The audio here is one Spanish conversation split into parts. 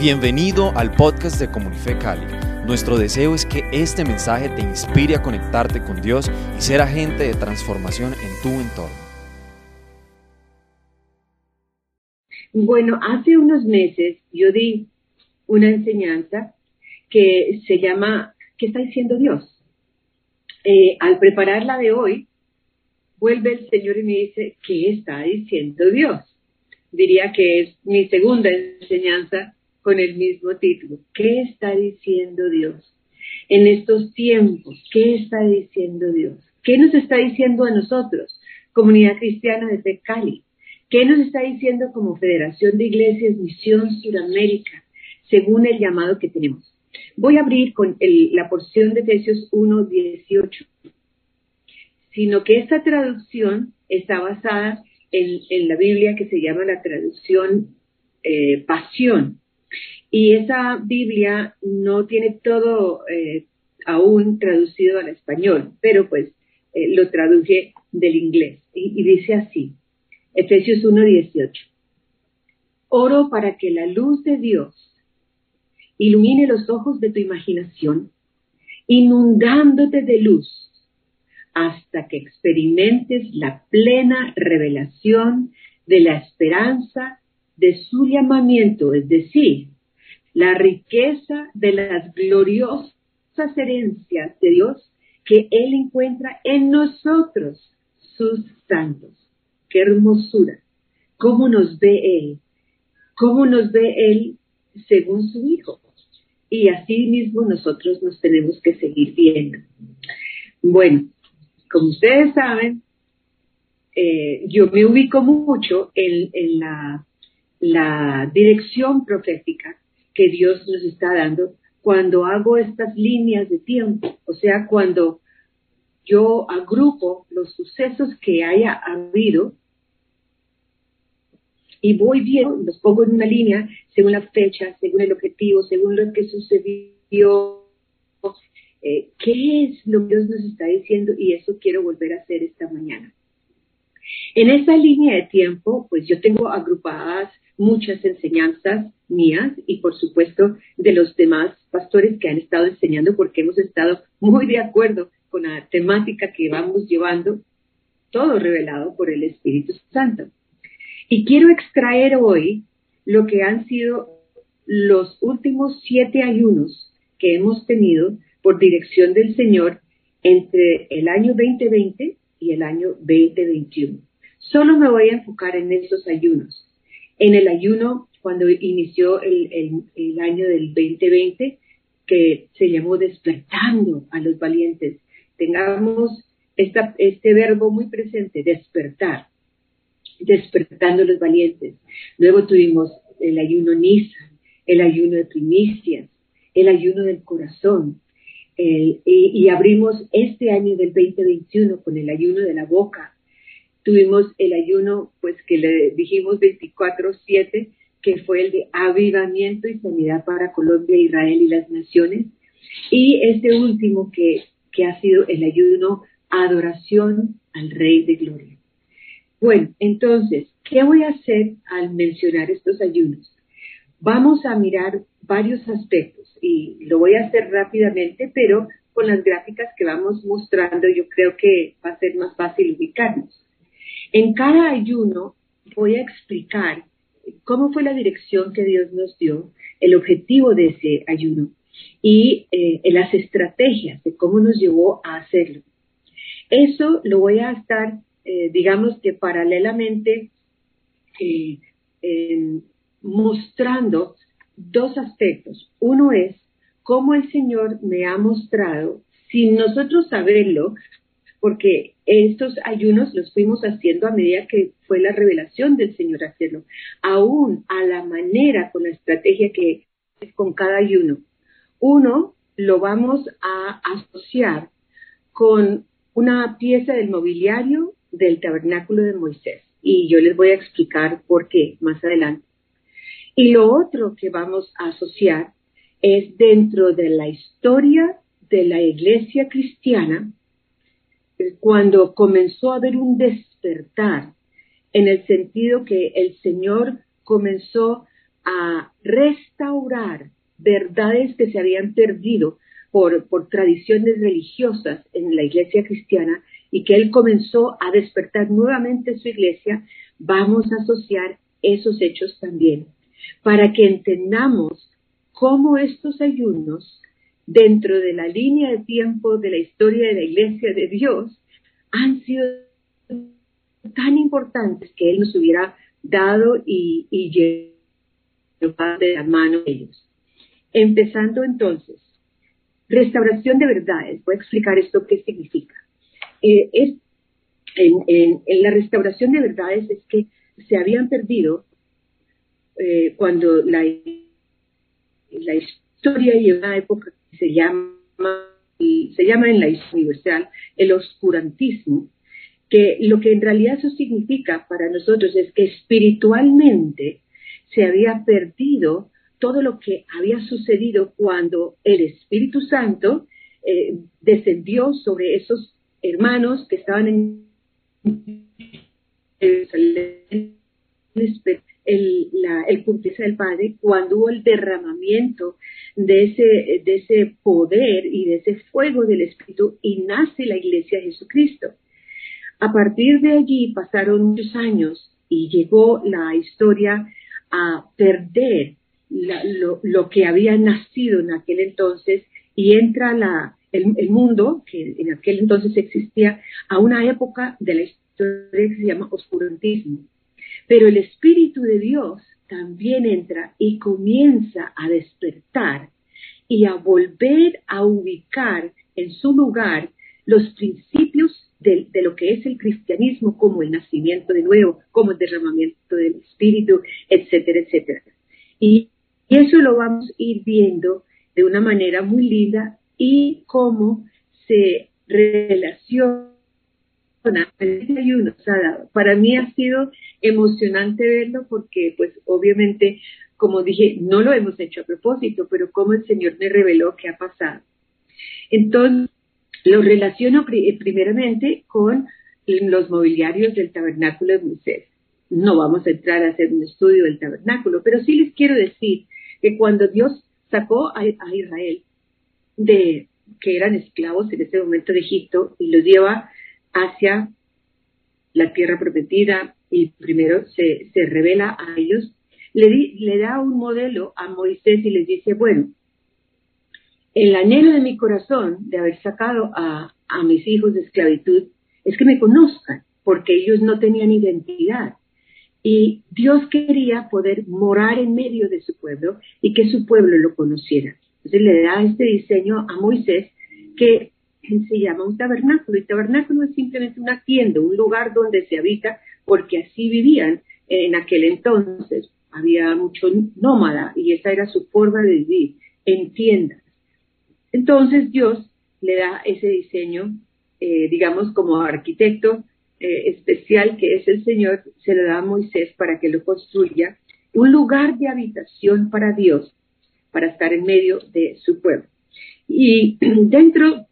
Bienvenido al podcast de Comunife Cali. Nuestro deseo es que este mensaje te inspire a conectarte con Dios y ser agente de transformación en tu entorno. Bueno, hace unos meses yo di una enseñanza que se llama ¿Qué está diciendo Dios? Eh, al prepararla de hoy, vuelve el Señor y me dice, ¿qué está diciendo Dios? Diría que es mi segunda enseñanza con el mismo título. ¿Qué está diciendo Dios? En estos tiempos, ¿qué está diciendo Dios? ¿Qué nos está diciendo a nosotros, comunidad cristiana de Cali? ¿Qué nos está diciendo como Federación de Iglesias Misión Suramérica, según el llamado que tenemos? Voy a abrir con la porción de Efesios 1, 18. Sino que esta traducción está basada en, la Biblia que se llama la traducción eh, Pasión. Y esa Biblia no tiene todo eh, aún traducido al español, pero pues eh, lo traduje del inglés. Y, dice así, Efesios 1.18. Oro para que la luz de Dios ilumine los ojos de tu imaginación, inundándote de luz hasta que experimentes la plena revelación de la esperanza de su llamamiento, es decir, la riqueza de las gloriosas herencias de Dios que Él encuentra en nosotros, sus santos. Qué hermosura. ¿Cómo nos ve Él? ¿Cómo nos ve Él según su Hijo? Y así mismo nosotros nos tenemos que seguir viendo. Bueno, como ustedes saben, eh, yo me ubico mucho en, la, la dirección profética que Dios nos está dando cuando hago estas líneas de tiempo, o sea, cuando yo agrupo los sucesos que haya habido y voy viendo, los pongo en una línea según la fecha, según el objetivo, según lo que sucedió, eh, qué es lo que Dios nos está diciendo y eso quiero volver a hacer esta mañana. En esta línea de tiempo, pues yo tengo agrupadas muchas enseñanzas mías y por supuesto de los demás pastores que han estado enseñando porque hemos estado muy de acuerdo con la temática que vamos llevando, todo revelado por el Espíritu Santo. Y quiero extraer hoy lo que han sido los últimos siete ayunos que hemos tenido por dirección del Señor entre el año 2020 y el año 2021. Solo me voy a enfocar en esos ayunos. En el ayuno, cuando inició el, año del 2020, que se llamó despertando a los valientes, tengamos este verbo muy presente, despertar, despertando a los valientes. Luego tuvimos el ayuno Nisa, el ayuno de primicias, el ayuno del corazón, y, y, abrimos este año del 2021 con el ayuno de la boca, Tuvimos el ayuno, pues que le dijimos 24-7, que fue el de avivamiento y sanidad para Colombia, Israel y las naciones. Y este último que, que ha sido el ayuno adoración al Rey de Gloria. Bueno, entonces, ¿qué voy a hacer al mencionar estos ayunos? Vamos a mirar varios aspectos y lo voy a hacer rápidamente, pero con las gráficas que vamos mostrando yo creo que va a ser más fácil ubicarnos. En cada ayuno voy a explicar cómo fue la dirección que Dios nos dio, el objetivo de ese ayuno y eh, las estrategias de cómo nos llevó a hacerlo. Eso lo voy a estar, eh, digamos que paralelamente, eh, mostrando dos aspectos. Uno es cómo el Señor me ha mostrado, sin nosotros saberlo, porque estos ayunos los fuimos haciendo a medida que fue la revelación del Señor hacerlo, aún a la manera, con la estrategia que es con cada ayuno. Uno lo vamos a asociar con una pieza del mobiliario del tabernáculo de Moisés. Y yo les voy a explicar por qué más adelante. Y lo otro que vamos a asociar es dentro de la historia de la iglesia cristiana, cuando comenzó a haber un despertar, en el sentido que el Señor comenzó a restaurar verdades que se habían perdido por, tradiciones religiosas en la iglesia cristiana y que él comenzó a despertar nuevamente su iglesia, vamos a asociar esos hechos también, para que entendamos cómo estos ayunos, dentro de la línea de tiempo de la historia de la iglesia de Dios, han sido tan importantes que Él nos hubiera dado y, y llevado de la mano de ellos. Empezando entonces, restauración de verdades. Voy a explicar esto qué significa. Eh, es, en, la restauración de verdades es que se habían perdido eh, cuando la, historia y una época se llama, se llama en la historia universal el oscurantismo, que lo que en realidad eso significa para nosotros es que espiritualmente se había perdido todo lo que había sucedido cuando el Espíritu Santo eh, descendió sobre esos hermanos que estaban en el, la, el del Padre, cuando hubo el derramamiento de ese, de ese poder y de ese fuego del Espíritu y nace la iglesia de Jesucristo. A partir de allí pasaron muchos años y llegó la historia a perder lo, que había nacido en aquel entonces y entra la, el, mundo, que en aquel entonces existía, a una época de la historia que se llama oscurantismo. Pero el Espíritu de Dios también entra y comienza a despertar y a volver a ubicar en su lugar los principios de, lo que es el cristianismo, como el nacimiento de nuevo, como el derramamiento del Espíritu, etcétera, etcétera. Y, eso lo vamos a ir viendo de una manera muy linda y cómo se relaciona para mí ha sido emocionante verlo porque, pues, obviamente, como dije, no lo hemos hecho a propósito, pero como el Señor me reveló qué ha pasado. Entonces, lo relaciono eh, primeramente con los mobiliarios del tabernáculo de Moisés. No vamos a entrar a hacer un estudio del tabernáculo, pero sí les quiero decir que cuando Dios sacó a, Israel de que eran esclavos en ese momento de Egipto y los lleva hacia la tierra prometida y primero se, se revela a ellos, le, le da un modelo a Moisés y les dice, bueno, el anhelo de mi corazón de haber sacado a, mis hijos de esclavitud es que me conozcan, porque ellos no tenían identidad. Y Dios quería poder morar en medio de su pueblo y que su pueblo lo conociera. Entonces le da este diseño a Moisés que se llama un tabernáculo. Y tabernáculo es simplemente una tienda, un lugar donde se habita, porque así vivían en aquel entonces. Había mucho nómada y esa era su forma de vivir, en tiendas. Entonces Dios le da ese diseño, eh, digamos, como arquitecto eh, especial que es el Señor, se lo da a Moisés para que lo construya, un lugar de habitación para Dios, para estar en medio de su pueblo. Y dentro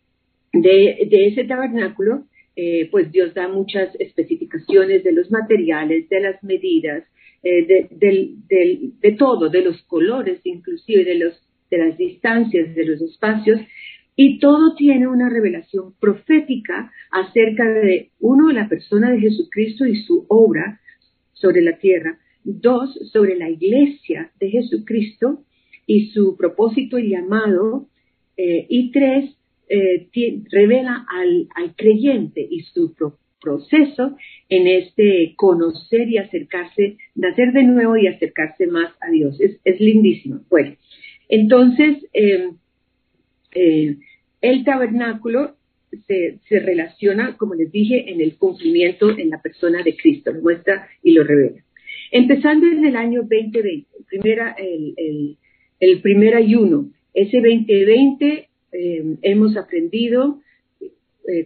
de, ese tabernáculo, eh, pues Dios da muchas especificaciones de los materiales, de las medidas, de, de, todo, de los colores, inclusive de los de las distancias, de los espacios, y todo tiene una revelación profética acerca de, uno, la persona de Jesucristo y su obra sobre la tierra, dos, sobre la iglesia de Jesucristo y su propósito y llamado, eh, y tres, eh, revela al, creyente y su proceso en este conocer y acercarse, nacer de nuevo y acercarse más a Dios. Es, es lindísimo. Bueno, entonces, eh, eh, el tabernáculo se, relaciona, como les dije, en el cumplimiento en la persona de Cristo, lo muestra y lo revela. Empezando en el año 2020, el, primer ayuno, ese 2020 eh, hemos aprendido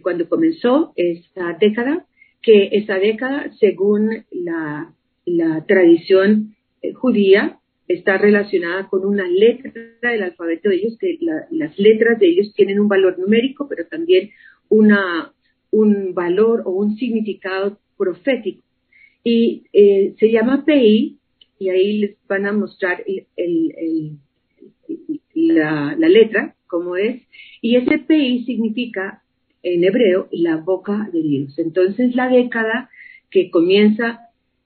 cuando comenzó esta década, que esa década, según la, tradición judía, está relacionada con una letra del alfabeto de ellos, que las letras de ellos tienen un valor numérico, pero también una, un valor o un significado profético. Y eh, se llama PI y ahí les van a mostrar la, la, letra, como es, y ese PI significa en hebreo la boca de Dios. Entonces la década que comienza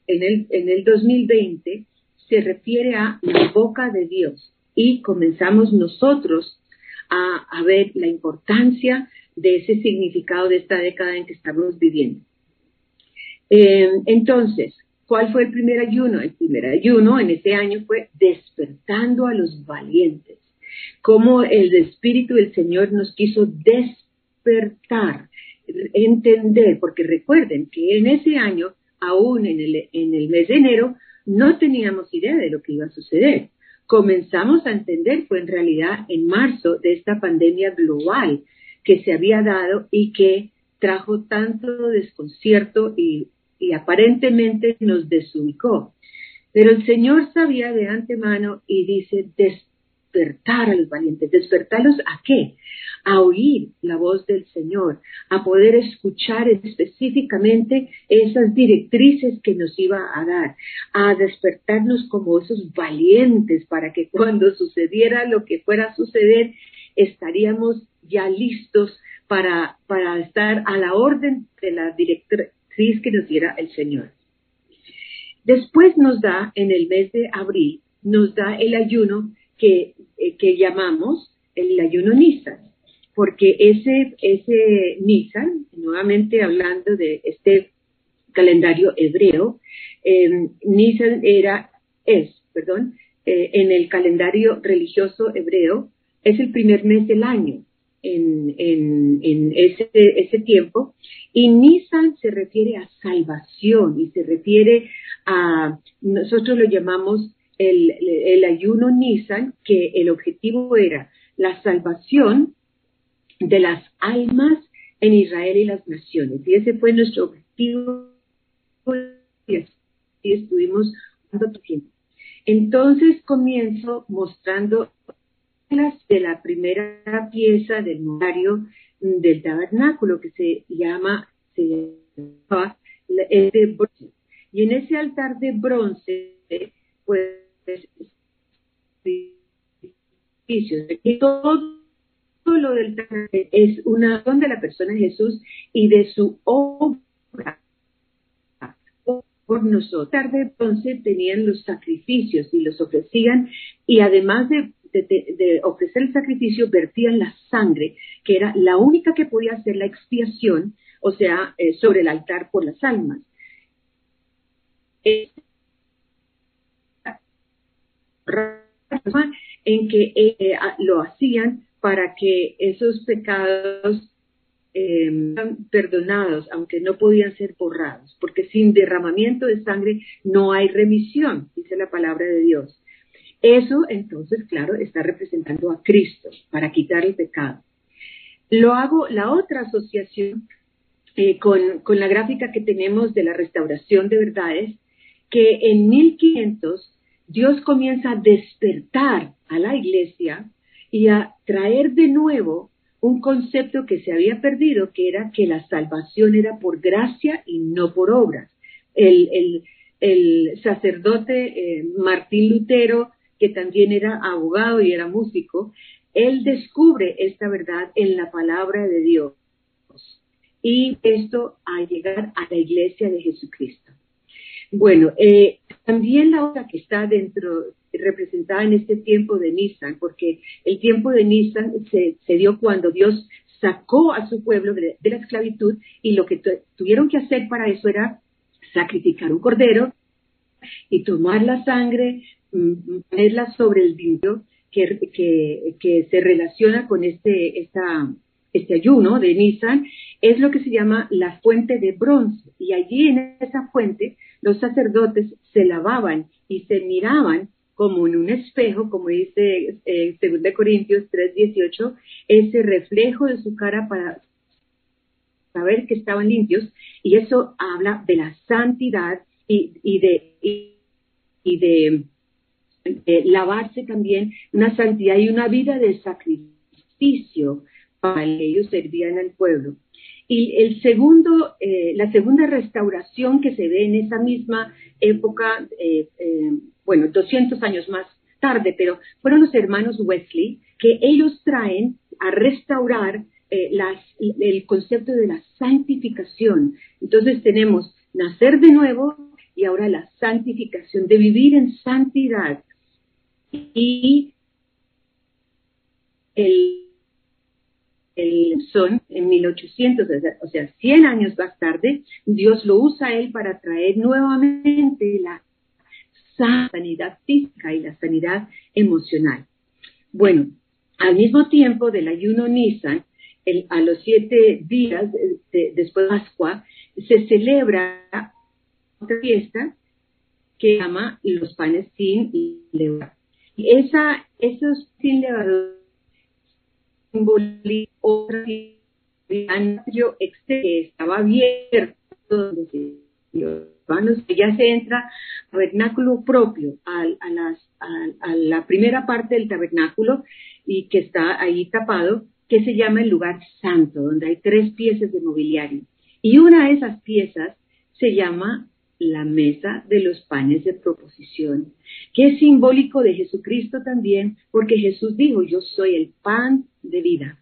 en el, en el 2020 se refiere a la boca de Dios y comenzamos nosotros a, a ver la importancia de ese significado de esta década en que estamos viviendo. Eh, entonces, ¿cuál fue el primer ayuno? El primer ayuno en ese año fue despertando a los valientes. Como el Espíritu del Señor nos quiso despertar, entender, porque recuerden que en ese año, aún en el, en el mes de enero, no teníamos idea de lo que iba a suceder. Comenzamos a entender, fue en realidad en marzo, de esta pandemia global que se había dado y que trajo tanto desconcierto y, aparentemente nos desubicó. Pero el Señor sabía de antemano y dice, despertar a los valientes. ¿Despertarlos a qué? A oír la voz del Señor, a poder escuchar específicamente esas directrices que nos iba a dar, a despertarnos como esos valientes para que cuando sucediera lo que fuera a suceder, estaríamos ya listos para, para estar a la orden de la directriz que nos diera el Señor. Después nos da, en el mes de abril, nos da el ayuno que, eh, que llamamos el ayuno Nisan, porque ese, ese Nisan, nuevamente hablando de este calendario hebreo, eh, era, es, perdón, eh, en el calendario religioso hebreo, es el primer mes del año en, en, ese, ese, tiempo. Y Nisan se refiere a salvación y se refiere a, nosotros lo llamamos el, ayuno Nisan, que el objetivo era la salvación de las almas en Israel y las naciones. Y ese fue nuestro objetivo y estuvimos dando tiempo. Entonces comienzo mostrando de la primera pieza del mobiliario del tabernáculo que se llama, se llama el de bronce. Y en ese altar de bronce, pues, y todo lo del es una de la persona de Jesús y de su obra por nosotros. El altar de bronce tenían los sacrificios y los ofrecían y además de de, ofrecer el sacrificio vertían la sangre, que era la única que podía hacer la expiación, o sea, eh, sobre el altar por las almas. En que eh, lo hacían para que esos pecados eh, perdonados, aunque no podían ser borrados, porque sin derramamiento de sangre no hay remisión, dice la palabra de Dios. Eso entonces, claro, está representando a Cristo para quitar el pecado. Lo hago, la otra asociación eh, con, con, la gráfica que tenemos de la restauración de verdades, que en 1500 Dios comienza a despertar a la iglesia y a traer de nuevo un concepto que se había perdido, que era que la salvación era por gracia y no por obras. El, sacerdote eh, Martín Lutero que también era abogado y era músico, él descubre esta verdad en la palabra de Dios. Y esto a llegar a la iglesia de Jesucristo. Bueno, eh, también la otra que está dentro, representada en este tiempo de Nisan, porque el tiempo de Nisan se, dio cuando Dios sacó a su pueblo de, la esclavitud y lo que tuvieron que hacer para eso era sacrificar un cordero y tomar la sangre, ponerla sobre el vidrio que, que, se relaciona con este, esta, este ayuno de Nisan, es lo que se llama la fuente de bronce. Y allí en esa fuente los sacerdotes se lavaban y se miraban como en un espejo, como dice eh, 2 Corintios 3:18, ese reflejo de su cara para saber que estaban limpios. Y eso habla de la santidad y, y de, y de lavarse también una santidad y una vida de sacrificio para que ellos servían al pueblo. Y el segundo, eh, la segunda restauración que se ve en esa misma época, eh, bueno, 200 años más tarde, pero fueron los hermanos Wesley que ellos traen a restaurar eh, el concepto de la santificación. Entonces tenemos nacer de nuevo y ahora la santificación, de vivir en santidad. Y el, el son en 1800, o sea, 100 años más tarde, Dios lo usa él para traer nuevamente la sanidad física y la sanidad emocional. Bueno, al mismo tiempo del ayuno Nisan, a los siete días después de Pascua, se celebra otra fiesta que llama los panes sin levadura. Y esa, esos sin levadura otra yo que estaba abierto donde ya se entra tabernáculo propio a, a la primera parte del tabernáculo y que está ahí tapado, que se llama el lugar santo, donde hay tres piezas de mobiliario. Y una de esas piezas se llama la mesa de los panes de proposición, que es simbólico de Jesucristo también, porque Jesús dijo, yo soy el pan de vida.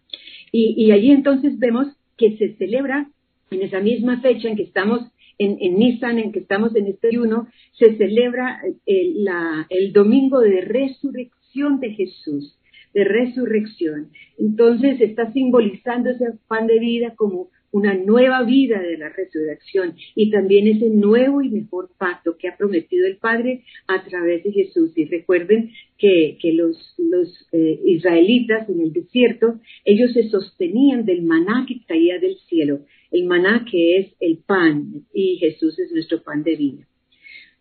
Y, allí entonces vemos que se celebra en esa misma fecha en que estamos en, en Nisan, en que estamos en este ayuno, se celebra el, el domingo de resurrección de Jesús, de resurrección. Entonces está simbolizando ese pan de vida como una nueva vida de la resurrección y también ese nuevo y mejor pacto que ha prometido el Padre a través de Jesús. Y recuerden que, los, los eh, israelitas en el desierto, ellos se sostenían del maná que caía del cielo, el maná que es el pan y Jesús es nuestro pan de vida.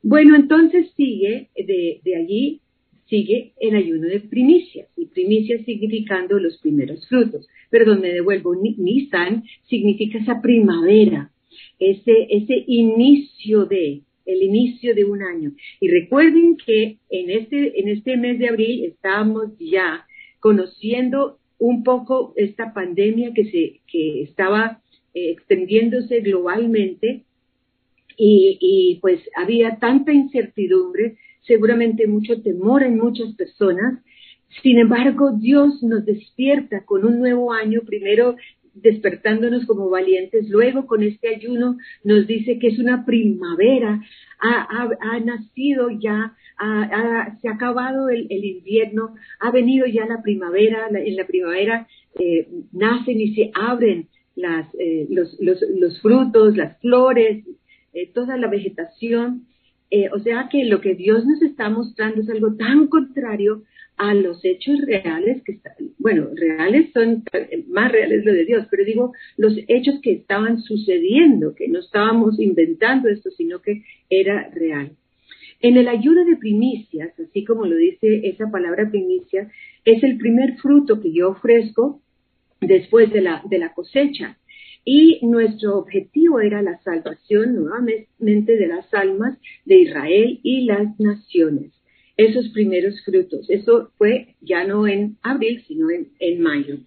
Bueno, entonces sigue de, de allí sigue el ayuno de primicias, y primicias significando los primeros frutos. Perdón, me devuelvo, Nisan significa esa primavera, ese, ese inicio de, el inicio de un año. Y recuerden que en este, en este mes de abril estamos ya conociendo un poco esta pandemia que, se, que estaba eh, extendiéndose globalmente y, y pues había tanta incertidumbre seguramente mucho temor en muchas personas. Sin embargo, Dios nos despierta con un nuevo año, primero despertándonos como valientes, luego con este ayuno nos dice que es una primavera, ha, nacido ya, se ha acabado el, invierno, ha venido ya la primavera, en la primavera eh, nacen y se abren las, eh, los, los, los, frutos, las flores, eh, toda la vegetación eh, o sea que lo que Dios nos está mostrando es algo tan contrario a los hechos reales que están, bueno, reales son más reales lo de Dios, pero digo los hechos que estaban sucediendo, que no estábamos inventando esto, sino que era real. En el ayuno de primicias, así como lo dice esa palabra primicia, es el primer fruto que yo ofrezco después de la, de la cosecha. Y nuestro objetivo era la salvación nuevamente de las almas de Israel y las naciones. Esos primeros frutos. Eso fue ya no en abril, sino en, mayo.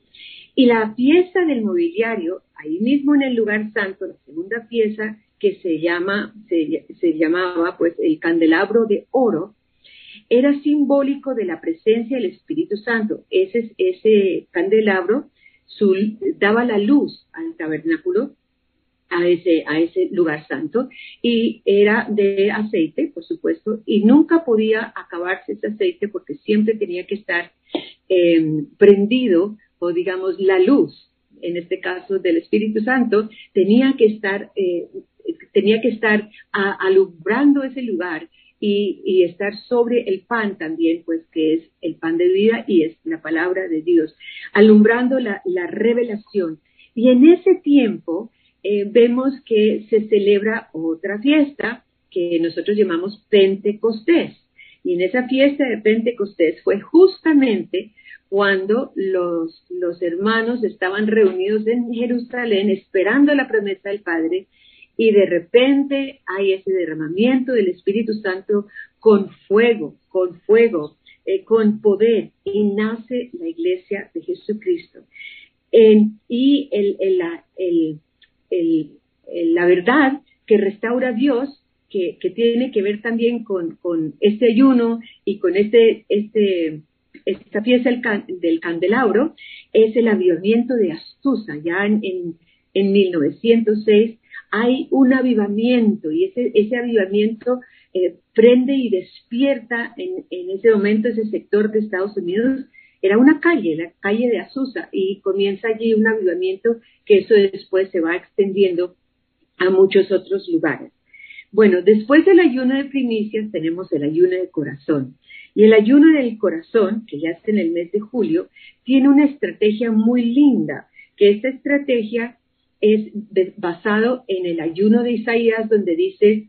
Y la pieza del mobiliario, ahí mismo en el lugar santo, la segunda pieza que se llama, se, llamaba pues el candelabro de oro, era simbólico de la presencia del Espíritu Santo. Ese, ese candelabro daba la luz al tabernáculo, a ese, a ese lugar santo, y era de aceite, por supuesto, y nunca podía acabarse ese aceite porque siempre tenía que estar em, prendido, o digamos, la luz, en este caso del Espíritu Santo, tenía que estar, eh, tenía que estar alumbrando ese lugar y, estar sobre el pan también, pues que es el pan de vida y es la palabra de Dios, alumbrando la, revelación. Y en ese tiempo eh, vemos que se celebra otra fiesta que nosotros llamamos Pentecostés. Y en esa fiesta de Pentecostés fue justamente cuando los, los hermanos estaban reunidos en Jerusalén esperando la promesa del Padre y de repente hay ese derramamiento del Espíritu Santo con fuego, con fuego, eh, con poder y nace la iglesia de Jesucristo. y la, verdad que restaura Dios que, tiene que ver también con, este ayuno y con este, este, esta pieza del, candelabro es el avivamiento de Azusa. Ya en, en, 1906 hay un avivamiento y ese, ese avivamiento eh, prende y despierta en, en, ese momento ese sector de Estados Unidos. Era una calle, la calle de Azusa, y comienza allí un avivamiento que eso después se va extendiendo a muchos otros lugares. Bueno, después del ayuno de primicias tenemos el ayuno de corazón. Y el ayuno del corazón, que ya está en el mes de julio, tiene una estrategia muy linda, que esta estrategia es basado en el ayuno de Isaías, donde dice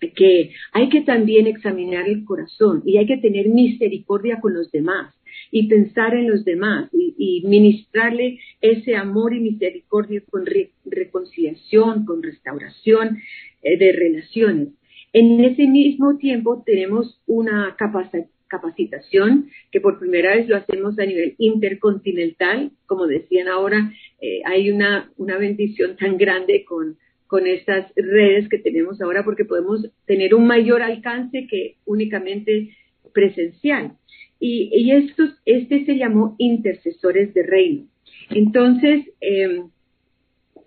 que hay que también examinar el corazón y hay que tener misericordia con los demás y pensar en los demás y, ministrarle ese amor y misericordia con reconciliación, con restauración eh, de relaciones. En ese mismo tiempo tenemos una capacitación que por primera vez lo hacemos a nivel intercontinental. Como decían ahora, eh, hay una, una bendición tan grande con, con estas redes que tenemos ahora porque podemos tener un mayor alcance que únicamente presencial. Y, y estos, este se llamó intercesores de reino. Entonces, em,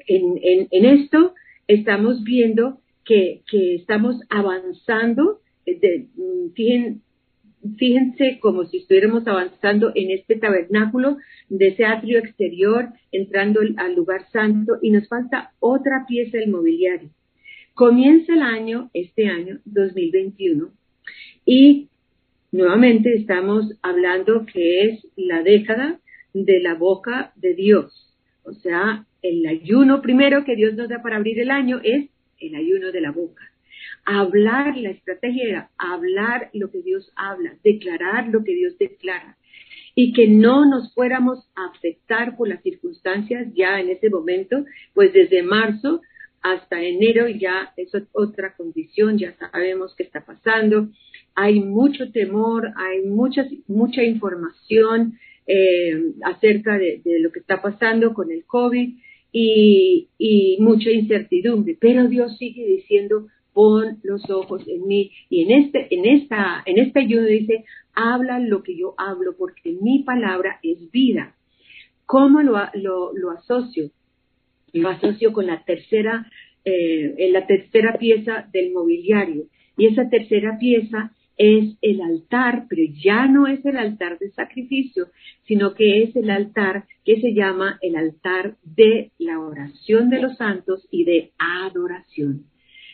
en, en, en, esto estamos viendo que, que estamos avanzando, de, mm, fíjense como si estuviéramos avanzando en este tabernáculo de ese atrio exterior, entrando al lugar santo, y nos falta otra pieza del mobiliario. Comienza el año, este año, 2021, y Nuevamente estamos hablando que es la década de la boca de Dios. O sea, el ayuno primero que Dios nos da para abrir el año es el ayuno de la boca. Hablar, la estrategia era hablar lo que Dios habla, declarar lo que Dios declara. Y que no nos fuéramos a afectar por las circunstancias ya en ese momento, pues desde marzo hasta enero ya es otra condición, ya sabemos qué está pasando hay mucho temor, hay mucha, mucha información eh, acerca de, lo que está pasando con el COVID y, y mucha incertidumbre, pero Dios sigue diciendo, pon los ojos en mí. Y en este, en esta, en este ayuno dice, habla lo que yo hablo, porque mi palabra es vida. ¿Cómo lo, lo, lo asocio? Lo asocio con la tercera, eh, en la tercera pieza del mobiliario. Y esa tercera pieza es el altar, pero ya no es el altar de sacrificio, sino que es el altar que se llama el altar de la oración de los santos y de adoración.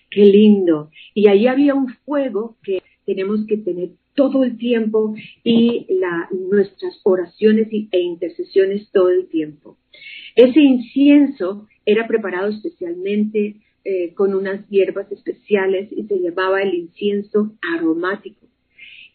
Qué lindo. Y ahí había un fuego que tenemos que tener todo el tiempo y nuestras oraciones e intercesiones todo el tiempo. Ese incienso era preparado especialmente eh, con unas hierbas especiales y se llamaba el incienso aromático.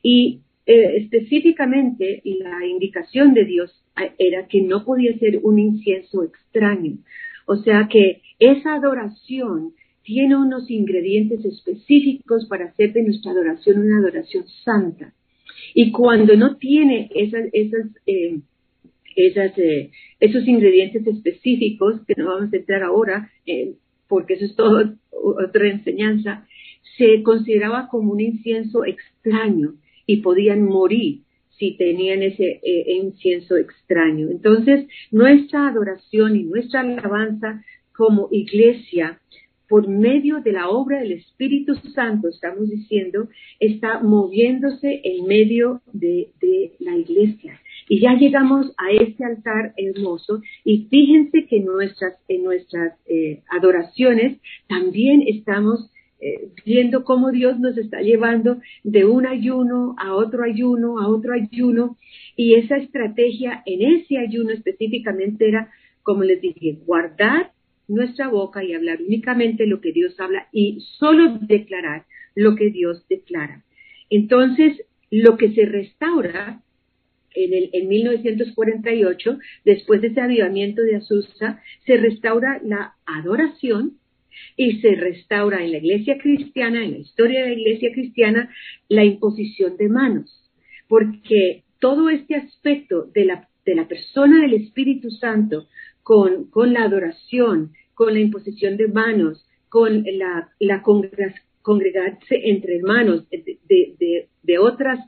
Y eh, específicamente la indicación de Dios eh, era que no podía ser un incienso extraño. O sea que esa adoración tiene unos ingredientes específicos para hacer de nuestra adoración una adoración santa. Y cuando no tiene esas, esas, esas esos ingredientes específicos, que no vamos a entrar ahora, porque eso es todo otra enseñanza, se consideraba como un incienso extraño y podían morir si tenían ese eh, incienso extraño. Entonces, nuestra adoración y nuestra alabanza como iglesia, por medio de la obra del Espíritu Santo, estamos diciendo, está moviéndose en medio de, la iglesia. Y ya llegamos a este altar hermoso y fíjense que nuestras, en nuestras eh, adoraciones también estamos eh, viendo cómo Dios nos está llevando de un ayuno a otro ayuno, a otro ayuno. Y esa estrategia en ese ayuno específicamente era, como les dije, guardar nuestra boca y hablar únicamente lo que Dios habla y solo declarar lo que Dios declara. Entonces, lo que se restaura en, el, en 1948, después de ese avivamiento de Azusa, se restaura la adoración y se restaura en la iglesia cristiana, en la historia de la iglesia cristiana, la imposición de manos, porque todo este aspecto de la, de la persona del Espíritu Santo con, la adoración, con la imposición de manos, con la, congregarse entre hermanos de, otras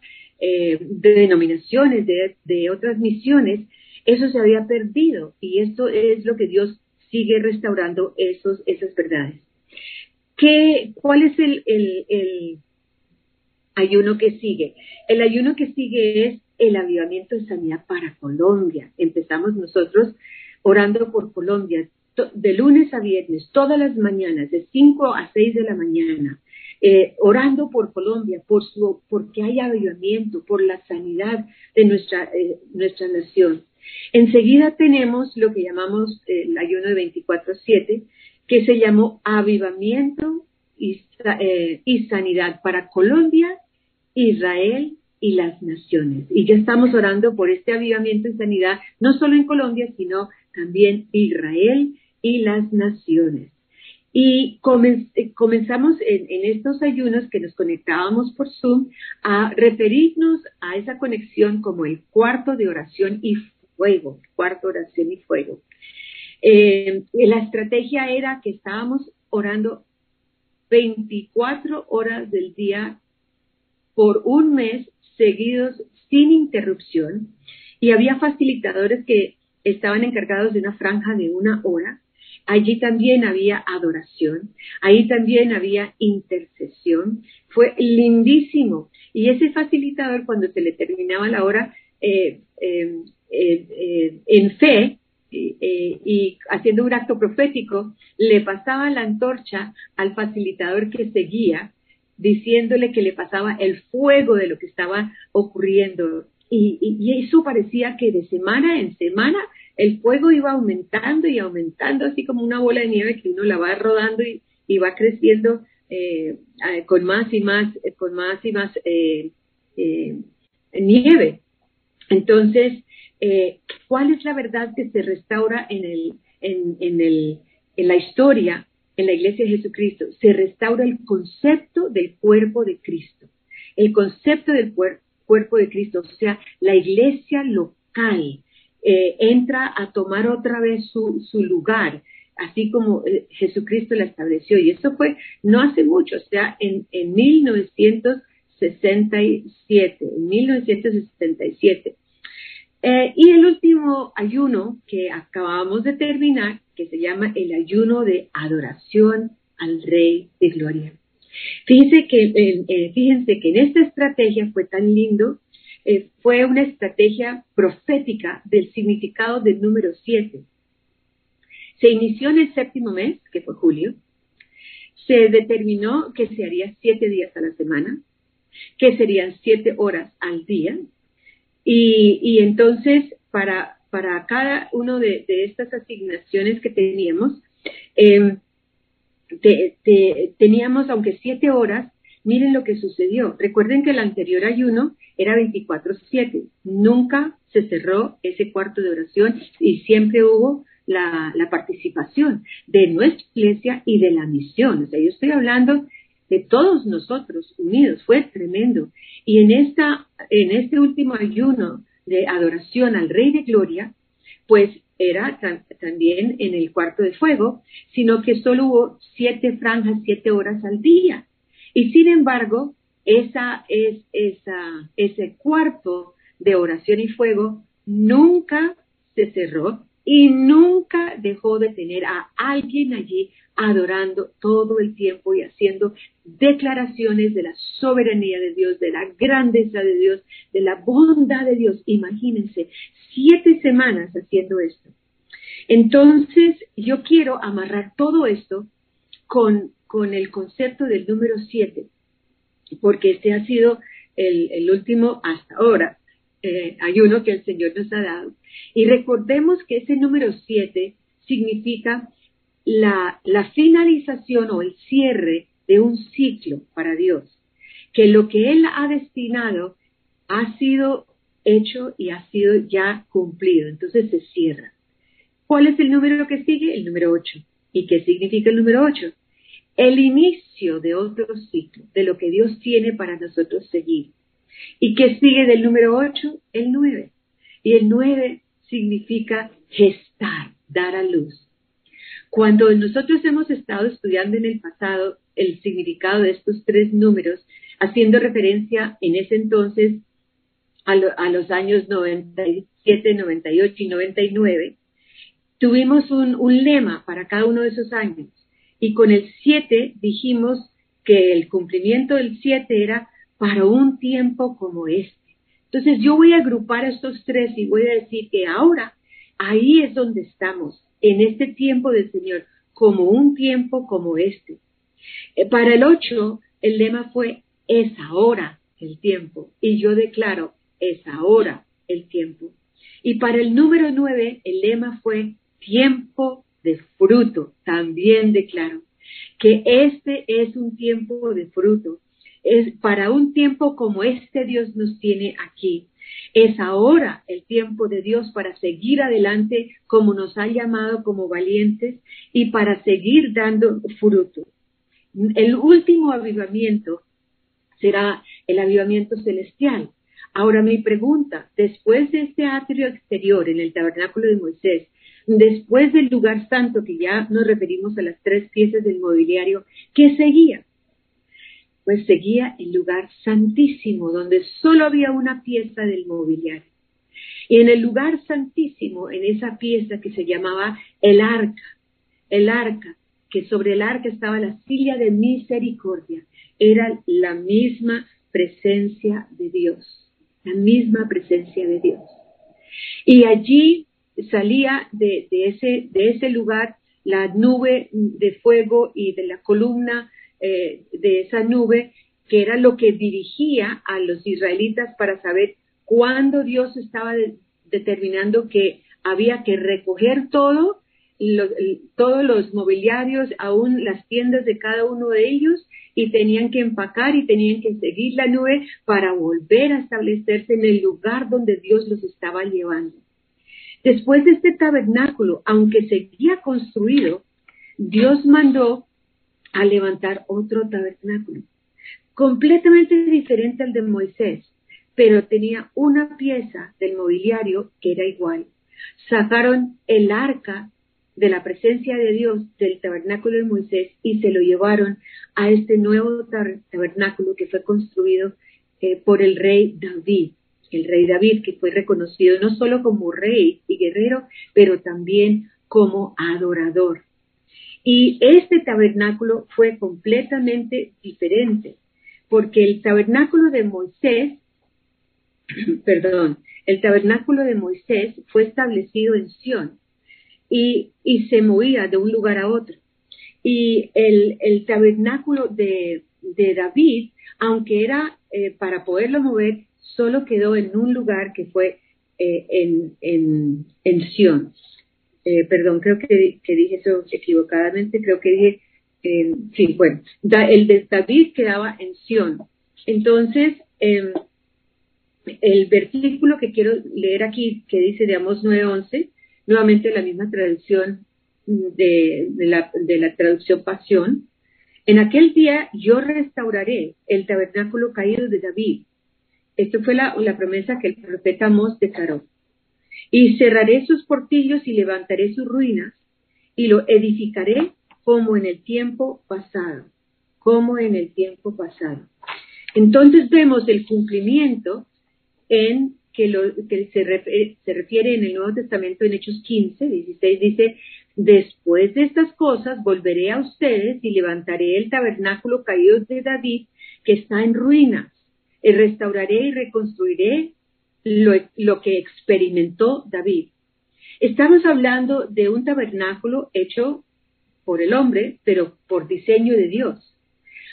eh, denominaciones, de, otras misiones, eso se había perdido y esto es lo que Dios sigue restaurando esos, esas verdades. ¿Qué, ¿Cuál es el, el ayuno que sigue? El ayuno que sigue es el avivamiento de sanidad para Colombia. Empezamos nosotros orando por Colombia de lunes a viernes, todas las mañanas, de 5 a 6 de la mañana, eh, orando por Colombia, por su, porque hay avivamiento, por la sanidad de nuestra, eh, nuestra nación. Enseguida tenemos lo que llamamos eh, el ayuno de 24-7, que se llamó avivamiento y, y sanidad para Colombia, Israel y las naciones. Y ya estamos orando por este avivamiento y sanidad, no solo en Colombia, sino también Israel y las naciones. Y eh, comenzamos en, estos ayunos que nos conectábamos por Zoom a referirnos a esa conexión como el cuarto de oración y fuego, cuarto oración y fuego. Eh, la estrategia era que estábamos orando 24 horas del día por un mes seguidos sin interrupción y había facilitadores que estaban encargados de una franja de una hora. Allí también había adoración, ahí también había intercesión. Fue lindísimo. Y ese facilitador, cuando se le terminaba la hora, eh, eh, eh, en fe y haciendo un acto profético, le pasaba la antorcha al facilitador que seguía, diciéndole que le pasaba el fuego de lo que estaba ocurriendo y, eso parecía que de semana en semana el fuego iba aumentando y aumentando, así como una bola de nieve que uno la va rodando y, va creciendo eh, con más y más, con más y más eh, eh, nieve. Entonces, ¿cuál es la verdad que se restaura en, el, en, en, el, en la historia, en la iglesia de Jesucristo? Se restaura el concepto del cuerpo de Cristo. El concepto del cuerpo cuerpo de Cristo, o sea, la iglesia local eh, entra a tomar otra vez su, su lugar, así como eh, Jesucristo la estableció. Y eso fue no hace mucho, o sea, en, en 1967, en 1967. Eh, y el último ayuno que acabamos de terminar, que se llama el ayuno de adoración al Rey de Gloria. Fíjense que, fíjense que en esta estrategia fue tan lindo, eh, fue una estrategia profética del significado del número 7. Se inició en el séptimo mes, que fue julio, se determinó que se haría siete días a la semana, que serían siete horas al día, y, entonces para, para cada una de, estas asignaciones que teníamos, eh, teníamos, aunque siete horas, miren lo que sucedió. Recuerden que el anterior ayuno era 24-7. Nunca se cerró ese cuarto de oración y siempre hubo la, participación de nuestra iglesia y de la misión. O sea, yo estoy hablando de todos nosotros unidos. Fue tremendo. Y en, esta, en este último ayuno de adoración al Rey de Gloria, pues era también en el cuarto de fuego, sino que solo hubo siete franjas, siete horas al día. Y sin embargo, esa es, esa, ese cuarto de oración y fuego nunca se cerró y nunca dejó de tener a alguien allí adorando todo el tiempo y haciendo declaraciones de la soberanía de Dios, de la grandeza de Dios, de la bondad de Dios. Imagínense, siete semanas haciendo esto. Entonces, yo quiero amarrar todo esto con, con el concepto del número siete, porque este ha sido el, último hasta ahora eh, ayuno que el Señor nos ha dado. Y recordemos que ese número siete significa la, la finalización o el cierre de un ciclo para Dios, que lo que Él ha destinado ha sido hecho y ha sido ya cumplido. Entonces se cierra. ¿Cuál es el número que sigue? El número 8. ¿Y qué significa el número 8? El inicio de otro ciclo, de lo que Dios tiene para nosotros seguir. ¿Y qué sigue del número 8? El 9. Y el 9 significa gestar, dar a luz. Cuando nosotros hemos estado estudiando en el pasado el significado de estos tres números, haciendo referencia en ese entonces a, los años 97, 98 y 99, tuvimos un lema para cada uno de esos años. Y con el 7 dijimos que el cumplimiento del 7 era para un tiempo como este. Entonces yo voy a agrupar estos tres y voy a decir que ahora ahí es donde estamos, en este tiempo del Señor, como un tiempo como este. Eh, para el 8, el lema fue, es ahora el tiempo. Y yo declaro, es ahora el tiempo. Y para el número 9, el lema fue, tiempo de fruto. También declaro que este es un tiempo de fruto. Es para un tiempo como este Dios nos tiene aquí. Es ahora el tiempo de Dios para seguir adelante como nos ha llamado como valientes y para seguir dando fruto. El último avivamiento será el avivamiento celestial. Ahora mi pregunta, después de este atrio exterior en el tabernáculo de Moisés, después del lugar santo, que ya nos referimos a las tres piezas del mobiliario, ¿qué seguía? Pues seguía el lugar santísimo, donde solo había una pieza del mobiliario. Y en el lugar santísimo, en esa pieza que se llamaba el arca, el arca, que sobre el arca estaba la silla de misericordia, era la misma presencia de Dios, la misma presencia de Dios. Y allí salía de, ese, de ese lugar la nube de fuego y de la columna eh, de esa nube, que era lo que dirigía a los israelitas para saber cuándo Dios estaba determinando que había que recoger todo todos los mobiliarios, aún las tiendas de cada uno de ellos, y tenían que empacar y tenían que seguir la nube para volver a establecerse en el lugar donde Dios los estaba llevando. Después de este tabernáculo, aunque seguía construido, Dios mandó a levantar otro tabernáculo, completamente diferente al de Moisés, pero tenía una pieza del mobiliario que era igual. Sacaron el arca de la presencia de Dios del tabernáculo de Moisés y se lo llevaron a este nuevo tabernáculo que fue construido eh, por el rey David, el rey David que fue reconocido no solo como rey y guerrero, pero también como adorador. Y este tabernáculo fue completamente diferente, porque el tabernáculo de Moisés, perdón, el tabernáculo de Moisés fue establecido en Sión, y, se movía de un lugar a otro. Y el, tabernáculo de, David, aunque era eh, para poderlo mover, solo quedó en un lugar que fue eh, en, en, en Sion. Eh, perdón, creo que, dije eso equivocadamente, creo que dije, sí, bueno, el de David quedaba en Sion. Entonces, em, el versículo que quiero leer aquí, que dice de Amos 9:11, nuevamente la misma traducción de, la, traducción Pasión. En aquel día yo restauraré el tabernáculo caído de David. Esto fue la, promesa que el profeta Mos declaró. Y cerraré sus portillos y levantaré sus ruinas y lo edificaré como en el tiempo pasado, como en el tiempo pasado. Entonces vemos el cumplimiento en que, lo, que se, refiere, en el Nuevo Testamento en Hechos 15, 16, dice, después de estas cosas volveré a ustedes y levantaré el tabernáculo caído de David que está en ruinas, y restauraré y reconstruiré lo, lo que experimentó David. Estamos hablando de un tabernáculo hecho por el hombre, pero por diseño de Dios.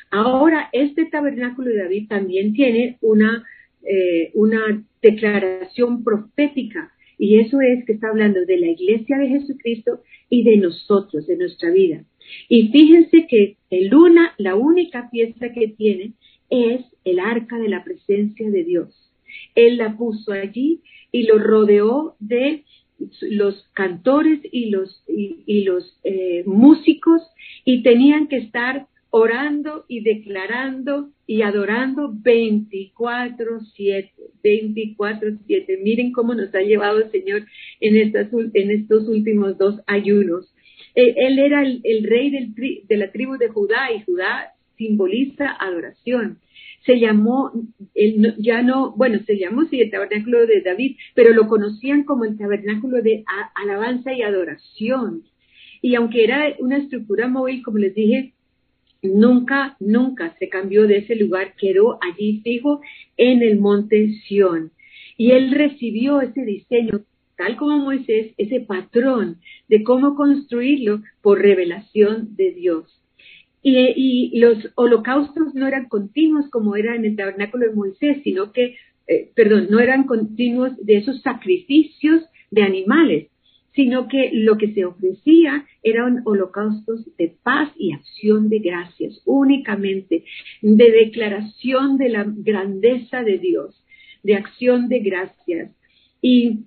Ahora, este tabernáculo de David también tiene una eh, una declaración profética y eso es que está hablando de la iglesia de Jesucristo y de nosotros, de nuestra vida. Y fíjense que el una, la única pieza que tiene es el arca de la presencia de Dios. Él la puso allí y lo rodeó de los cantores y los, y, los eh, músicos y tenían que estar orando y declarando y adorando 24/7, 24/7. Miren cómo nos ha llevado el Señor en, estas, en estos últimos dos ayunos. Eh, él era el, rey del, de la tribu de Judá y Judá simboliza adoración. Se llamó, ya no, bueno, se llamó el tabernáculo de David, pero lo conocían como el tabernáculo de alabanza y adoración. Y aunque era una estructura móvil, como les dije, nunca, nunca se cambió de ese lugar, quedó allí fijo en el monte Sión. Y él recibió ese diseño, tal como Moisés, ese patrón de cómo construirlo por revelación de Dios. Y, los holocaustos no eran continuos como era en el tabernáculo de Moisés, sino que, eh, perdón, no eran continuos de esos sacrificios de animales, sino que lo que se ofrecía eran holocaustos de paz y acción de gracias, únicamente de declaración de la grandeza de Dios, de acción de gracias. Y,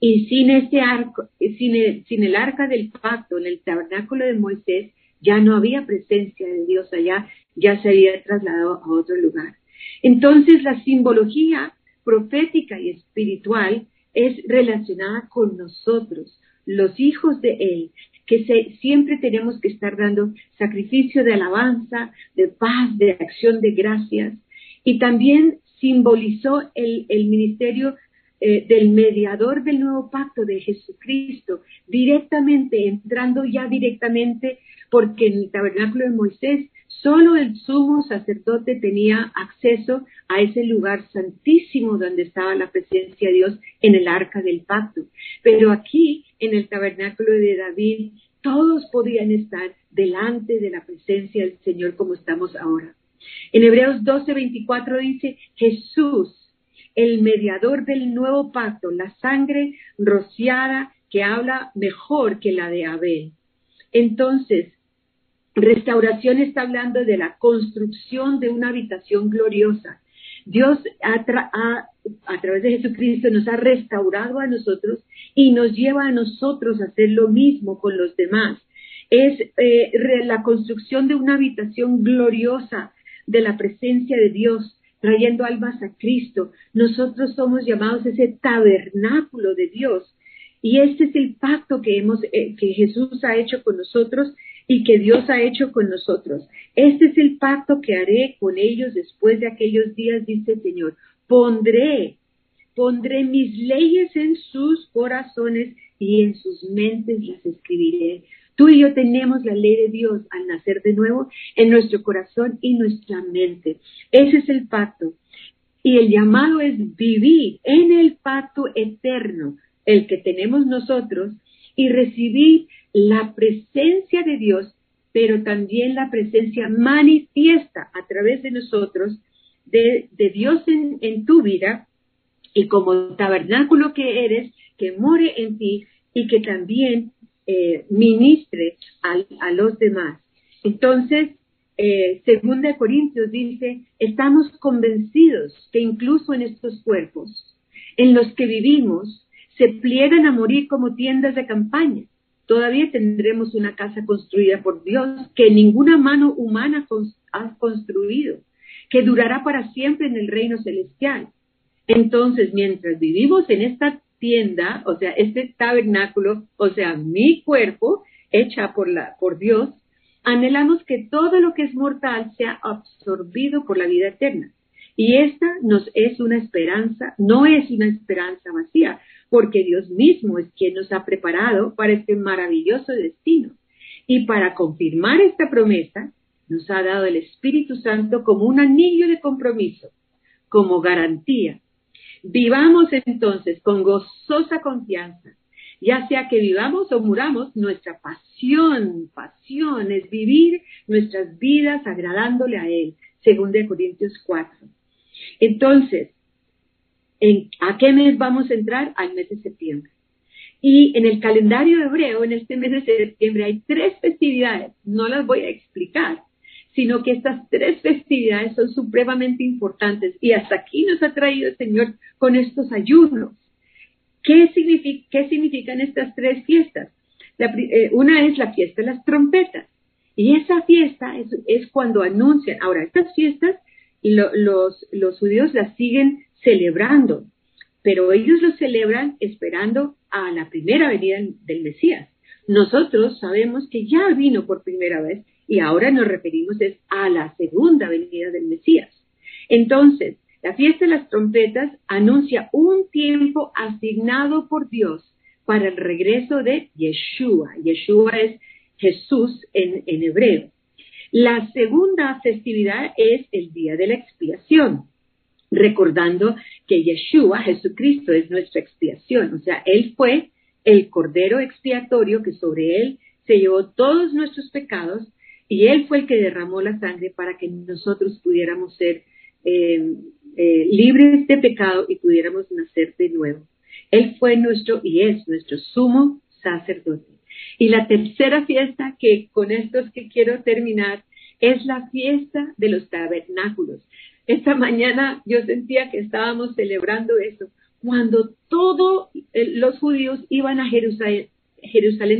y sin este arco, sin el, sin el arca del pacto en el tabernáculo de Moisés, ya no había presencia de Dios allá, ya se había trasladado a otro lugar. Entonces la simbología profética y espiritual es relacionada con nosotros, los hijos de Él, que siempre tenemos que estar dando sacrificio de alabanza, de paz, de acción de gracias. Y también simbolizó el, ministerio eh, del mediador del nuevo pacto de Jesucristo, directamente, entrando ya directamente, porque en el tabernáculo de Moisés Solo el sumo sacerdote tenía acceso a ese lugar santísimo donde estaba la presencia de Dios en el arca del pacto. Pero aquí, en el tabernáculo de David, todos podían estar delante de la presencia del Señor como estamos ahora. En Hebreos 12:24 dice, Jesús, el mediador del nuevo pacto, la sangre rociada que habla mejor que la de Abel. Entonces, Restauración está hablando de la construcción de una habitación gloriosa. Dios a, través de Jesucristo nos ha restaurado a nosotros y nos lleva a nosotros a hacer lo mismo con los demás. Es eh, la construcción de una habitación gloriosa de la presencia de Dios, trayendo almas a Cristo. Nosotros somos llamados ese tabernáculo de Dios. Y este es el pacto que, hemos, eh, que Jesús ha hecho con nosotros y que Dios ha hecho con nosotros. Este es el pacto que haré con ellos después de aquellos días, dice el Señor. Pondré, pondré mis leyes en sus corazones y en sus mentes las escribiré. Tú y yo tenemos la ley de Dios al nacer de nuevo en nuestro corazón y nuestra mente. Ese es el pacto. Y el llamado es vivir en el pacto eterno, el que tenemos nosotros, y recibir la presencia de Dios, pero también la presencia manifiesta a través de nosotros de, Dios en, tu vida y como tabernáculo que eres, que more en ti y que también eh, ministre a, los demás. Entonces, eh, de Corintios dice, estamos convencidos que incluso en estos cuerpos en los que vivimos se pliegan a morir como tiendas de campaña todavía tendremos una casa construida por Dios que ninguna mano humana ha construido, que durará para siempre en el reino celestial. Entonces, mientras vivimos en esta o sea, este tabernáculo, o sea, mi cuerpo, hecha por, la, por Dios, anhelamos que todo lo que es mortal sea absorbido por la vida eterna. Y esta nos es una esperanza, no es una esperanza vacía, porque Dios mismo es quien nos ha preparado para este maravilloso destino. Y para confirmar esta promesa, nos ha dado el Espíritu Santo como un anillo de compromiso, como garantía. Vivamos entonces con gozosa confianza, ya sea que vivamos o muramos, nuestra pasión, pasión es vivir nuestras vidas agradándole a Él, según de Corintios 4. Entonces, ¿a qué mes vamos a entrar? Al mes de septiembre. Y en el calendario hebreo, en este mes de septiembre, hay tres festividades. No las voy a explicar, sino que estas tres festividades son supremamente importantes. Y hasta aquí nos ha traído el Señor con estos ayunos. ¿Qué, significan estas tres fiestas? Eh, una es la fiesta de las trompetas. Y esa fiesta es, cuando anuncian. Ahora, estas fiestas los, los judíos las siguen celebrando, pero ellos lo celebran esperando a la primera venida del Mesías. Nosotros sabemos que ya vino por primera vez y ahora nos referimos es a la segunda venida del Mesías. Entonces, la fiesta de las trompetas anuncia un tiempo asignado por Dios para el regreso de Yeshua. Yeshua es Jesús en, en hebreo. La segunda festividad es el día de la expiación, recordando que Yeshua, Jesucristo, es nuestra expiación. O sea, Él fue el cordero expiatorio que sobre Él se llevó todos nuestros pecados y Él fue el que derramó la sangre para que nosotros pudiéramos ser eh, eh, libres de pecado y pudiéramos nacer de nuevo. Él fue nuestro y es nuestro sumo sacerdote. Y la tercera fiesta, que con esto es que quiero terminar, es la fiesta de los tabernáculos. Esta mañana yo sentía que estábamos celebrando eso, cuando todos eh, los judíos iban a Jerusalén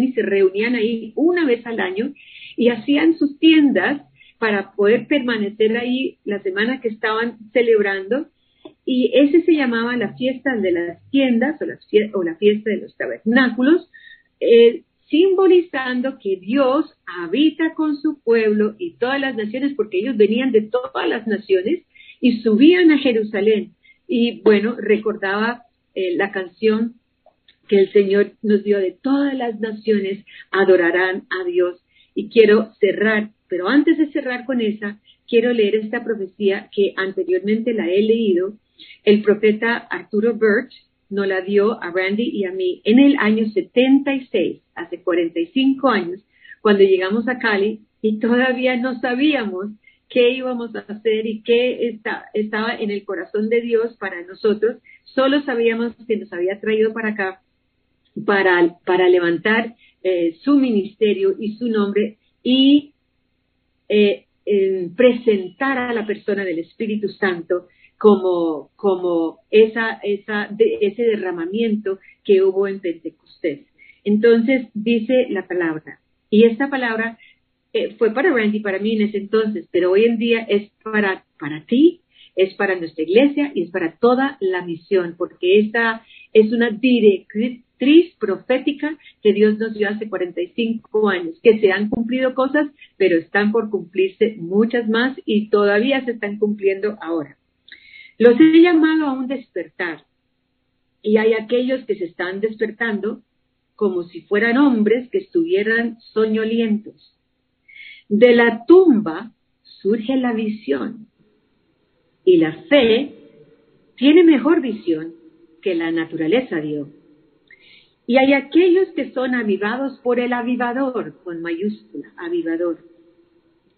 y se reunían ahí una vez al año y hacían sus tiendas para poder permanecer ahí la semana que estaban celebrando. Y ese se llamaba la fiesta de las tiendas o la, fiesta de los tabernáculos, eh, simbolizando que Dios habita con su pueblo y todas las naciones, porque ellos venían de todas las naciones y subían a Jerusalén. Y bueno, recordaba eh, la canción que el Señor nos dio de todas las naciones adorarán a Dios. Y quiero cerrar pero antes de cerrar con esa, quiero leer esta profecía que anteriormente la he leído. El profeta Arturo Birch nos la dio a Randy y a mí en el año 76, hace 45 años, cuando llegamos a Cali y todavía no sabíamos qué íbamos a hacer y qué estaba en el corazón de Dios para nosotros. Solo sabíamos que nos había traído para acá para, para levantar eh, su ministerio y su nombre y eh, presentar a la persona del Espíritu Santo como, como esa, esa, ese derramamiento que hubo en Pentecostés. Entonces dice la palabra, y esta palabra eh, fue para Randy, para mí en ese entonces, pero hoy en día es para, para ti, es para nuestra iglesia y es para toda la misión, porque esta es una directriz profética que Dios nos dio hace 45 años, que se han cumplido cosas, pero están por cumplirse muchas más y todavía se están cumpliendo ahora. Los he llamado a un despertar y hay aquellos que se están despertando como si fueran hombres que estuvieran soñolientos. De la tumba surge la visión y la fe tiene mejor visión que la naturaleza dio. Y hay aquellos que son avivados por el avivador, con mayúscula, avivador.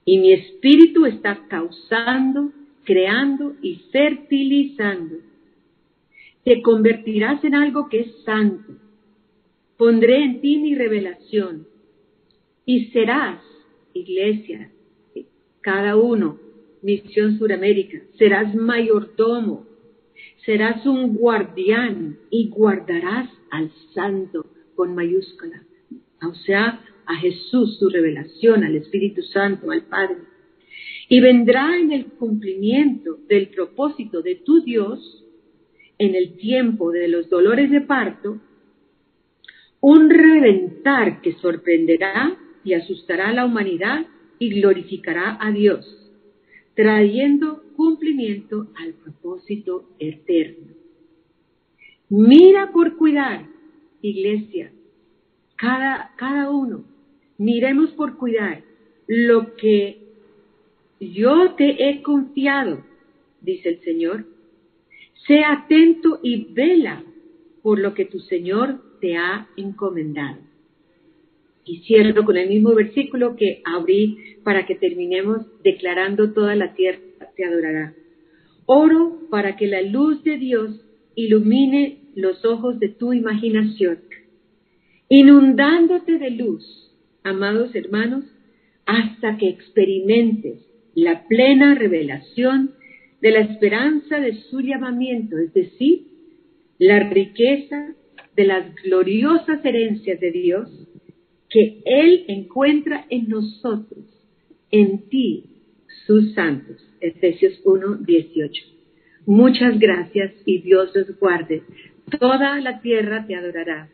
Y mi espíritu está causando, creando y fertilizando. Te convertirás en algo que es santo. Pondré en ti mi revelación. Y serás, iglesia, cada uno, Misión Suramérica, serás mayordomo, serás un guardián y guardarás al santo con mayúscula, o sea, a Jesús, su revelación, al Espíritu Santo, al Padre. Y vendrá en el cumplimiento del propósito de tu Dios, en el tiempo de los dolores de parto, un reventar que sorprenderá y asustará a la humanidad y glorificará a Dios, trayendo cumplimiento al propósito eterno. Mira por cuidar, iglesia, cada, cada uno, miremos por cuidar lo que yo te he confiado, dice el Señor. Sea atento y vela por lo que tu Señor te ha encomendado. Y cierro con el mismo versículo que abrí para que terminemos declarando toda la tierra te adorará. Oro para que la luz de Dios ilumine los ojos de tu imaginación, inundándote de luz, amados hermanos, hasta que experimentes la plena revelación de la esperanza de su llamamiento, es decir, la riqueza de las gloriosas herencias de Dios que Él encuentra en nosotros, en ti, sus santos. Efesios 1, 18. Muchas gracias y Dios los guarde. Toda la tierra te adorará.